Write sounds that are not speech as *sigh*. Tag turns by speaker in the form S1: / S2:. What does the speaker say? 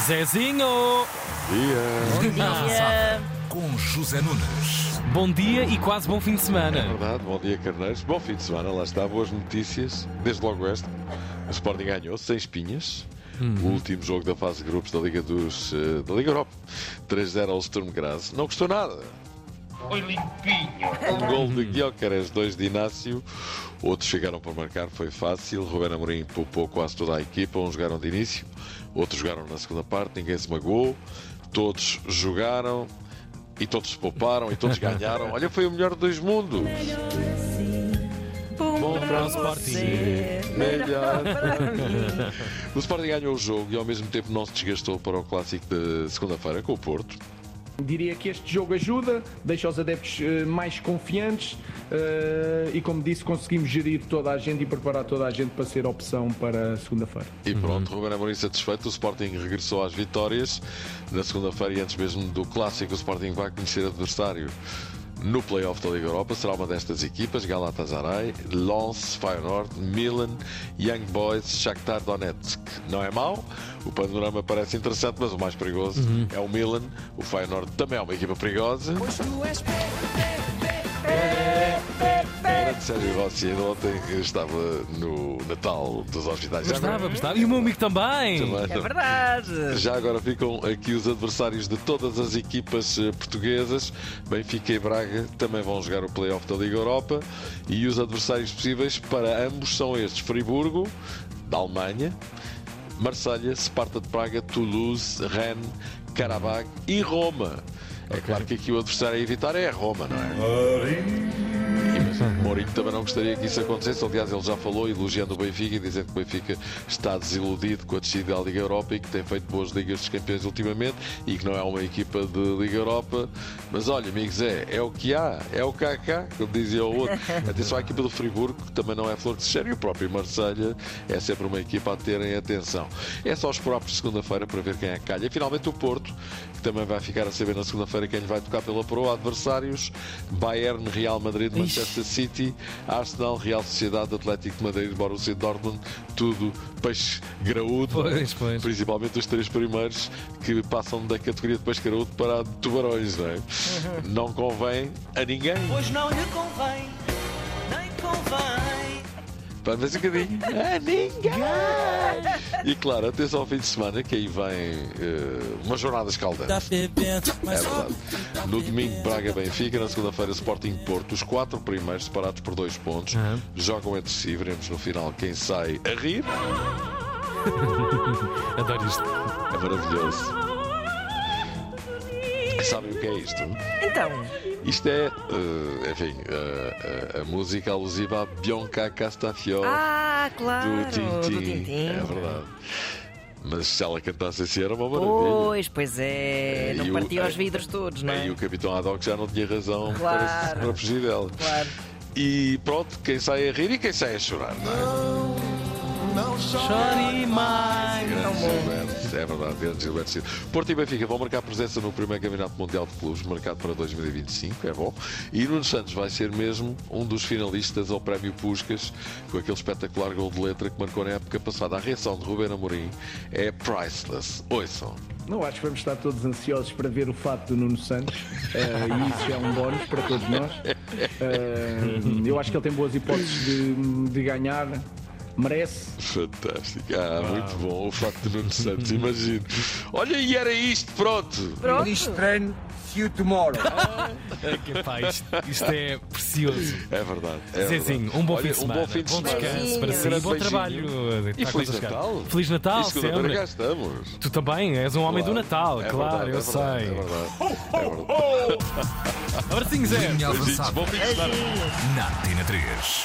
S1: Zezinho!
S2: Dia.
S3: Dia.
S4: com José Nunes.
S1: Bom dia e quase bom fim de
S2: É
S1: semana.
S2: verdade, bom dia, Carneiros. Bom fim de semana, lá está. Boas notícias. Desde logo esta. O Sporting ganhou, sem espinhas. O último jogo da fase de grupos da Liga, dos, eh, da Liga Europa. 3-0 ao Sturm Graz. Não custou nada.
S5: Foi limpinho.
S2: Um gol de Guiocares, dois de Inácio. Outros chegaram para marcar, foi fácil. Ruben Amorim poupou quase toda a equipa. Uns jogaram de início, outros jogaram na segunda parte. Ninguém se magoou. Todos jogaram e todos se pouparam e todos *laughs* ganharam. Olha, foi o melhor dos mundos.
S3: Bom
S1: para o Sporting.
S3: você.
S2: Melhor para mim. O Sporting ganhou o jogo e ao mesmo tempo não se desgastou para o clássico de segunda-feira com o Porto.
S6: Diria que este jogo ajuda, deixa os adeptos eh, mais confiantes eh, e, como disse, conseguimos gerir toda a gente e preparar toda a gente para ser opção para segunda-feira.
S2: E pronto, Ruben Amorim satisfeito, o Sporting regressou às vitórias. Na segunda-feira e antes mesmo do clássico, o Sporting vai conhecer adversário no play-off da Liga Europa. Será uma destas equipas, Galatasaray, Lens, Feyenoord, Milan, Young Boys, Shakhtar Donetsk. Não é mau, o panorama parece interessante, mas o mais perigoso é o Milan. O Feyenoord também é uma equipa perigosa. Grande Sérgio Rossi, ainda ontem estava no Natal dos hospitais. Agora-
S1: gostava. E o meu amigo também.
S2: Também,
S3: É verdade.
S2: já agora ficam aqui os adversários de todas as equipas eh, portuguesas. Benfica e Braga também vão jogar o play-off da Liga Europa. E os adversários possíveis para ambos são estes: Friburgo, da Alemanha, Marselha, Sparta de Praga, Toulouse, Rennes, Karabakh e Roma. É claro que aqui o adversário a evitar é a Roma, não é? Mourinho também não gostaria que isso acontecesse. Aliás, ele já falou elogiando o Benfica e dizendo que o Benfica está desiludido com a descida da Liga Europa e que tem feito boas Ligas dos Campeões ultimamente e que não é uma equipa de Liga Europa. Mas olha, amigos, é, é o que há, é o cá, como dizia o outro. *laughs* Atenção à equipa do Friburgo, que também não é flor de cheiro, e o próprio Marselha é sempre uma equipa a terem atenção. É só esperar por segunda-feira para ver quem é que calha. E finalmente o Porto, que também vai ficar a saber na segunda-feira quem lhe vai tocar pela proa. Adversários: Bayern, Real Madrid, Manchester City, Arsenal, Real Sociedade, Atlético de Madrid, Borussia Dortmund, tudo peixe graúdo.
S1: Pois, pois.
S2: Principalmente os três primeiros que passam da categoria de peixe graúdo para a de tubarões, não é? Não convém a ninguém.
S7: Pois não lhe convém, nem convém.
S2: Para ver um bocadinho. A ninguém! E claro, atenção ao fim de semana, que aí vem eh, uma jornada escaldante. É verdade. No domingo, Braga Benfica, na segunda-feira, Sporting Porto. Os quatro primeiros, separados por dois pontos,
S1: Aham.
S2: jogam entre si. Veremos no final quem sai a rir. *laughs*
S1: Adoro isto.
S2: É maravilhoso. Sabem o que é isto?
S3: Então,
S2: Isto é, eh, enfim, eh, eh, a música alusiva a Bianca Castafiore
S3: ah, claro,
S2: do Tintin. É verdade. Mas se ela cantasse assim era uma maravilha.
S3: Pois, pois é,
S2: É,
S3: não
S2: e o-
S3: partia os vidros todos, não
S2: Aí
S3: é?
S2: o Capitão Haddock já não tinha razão para,
S3: Claro.
S2: para fugir dela.
S3: Claro.
S2: E pronto, quem sai a rir e quem sai a chorar, não é?
S1: Chore mais.
S2: Grande Gilberto, é verdade, grande Gilberto Silva. Porto e Benfica vão marcar presença no primeiro Campeonato Mundial de Clubes, marcado para 2025, é bom. E Nuno Santos vai ser mesmo um dos finalistas ao Prémio Puscas, com aquele espetacular gol de letra que marcou na época passada. A reação de Ruben Amorim é priceless. Ouçam.
S6: Não acho que vamos estar todos ansiosos para ver o fato do Nuno Santos eh, e isso é um bónus para todos nós. Eh, eu acho que ele tem boas hipóteses de, de ganhar, merece.
S2: Fantástico. Ah, muito bom. O facto de Nuno Santos, imagino. *laughs* Olha, e era isto, pronto.
S3: Pronto.
S5: train, see you tomorrow.
S1: É que, pá, isto, isto é precioso.
S2: É verdade. É
S1: Zezinho, um bom
S2: Olha,
S1: fim de semana.
S2: Um bom fim de
S1: bom
S2: semana.
S1: descanso para si.
S2: Grande
S1: Bom trabalho.
S2: E
S1: Está
S2: Feliz. Natal.
S1: Feliz Natal,
S2: E
S1: sempre.
S2: cá estamos.
S1: Tu também és um homem do
S2: Claro.
S1: Natal,
S2: É
S1: claro,
S2: verdade,
S1: eu
S2: é
S1: sei.
S2: É verdade. É verdade.
S1: Abracinho, Zé.
S2: Beijinhos,
S4: avançada
S2: Bom fim de semana.
S4: na Tina 3.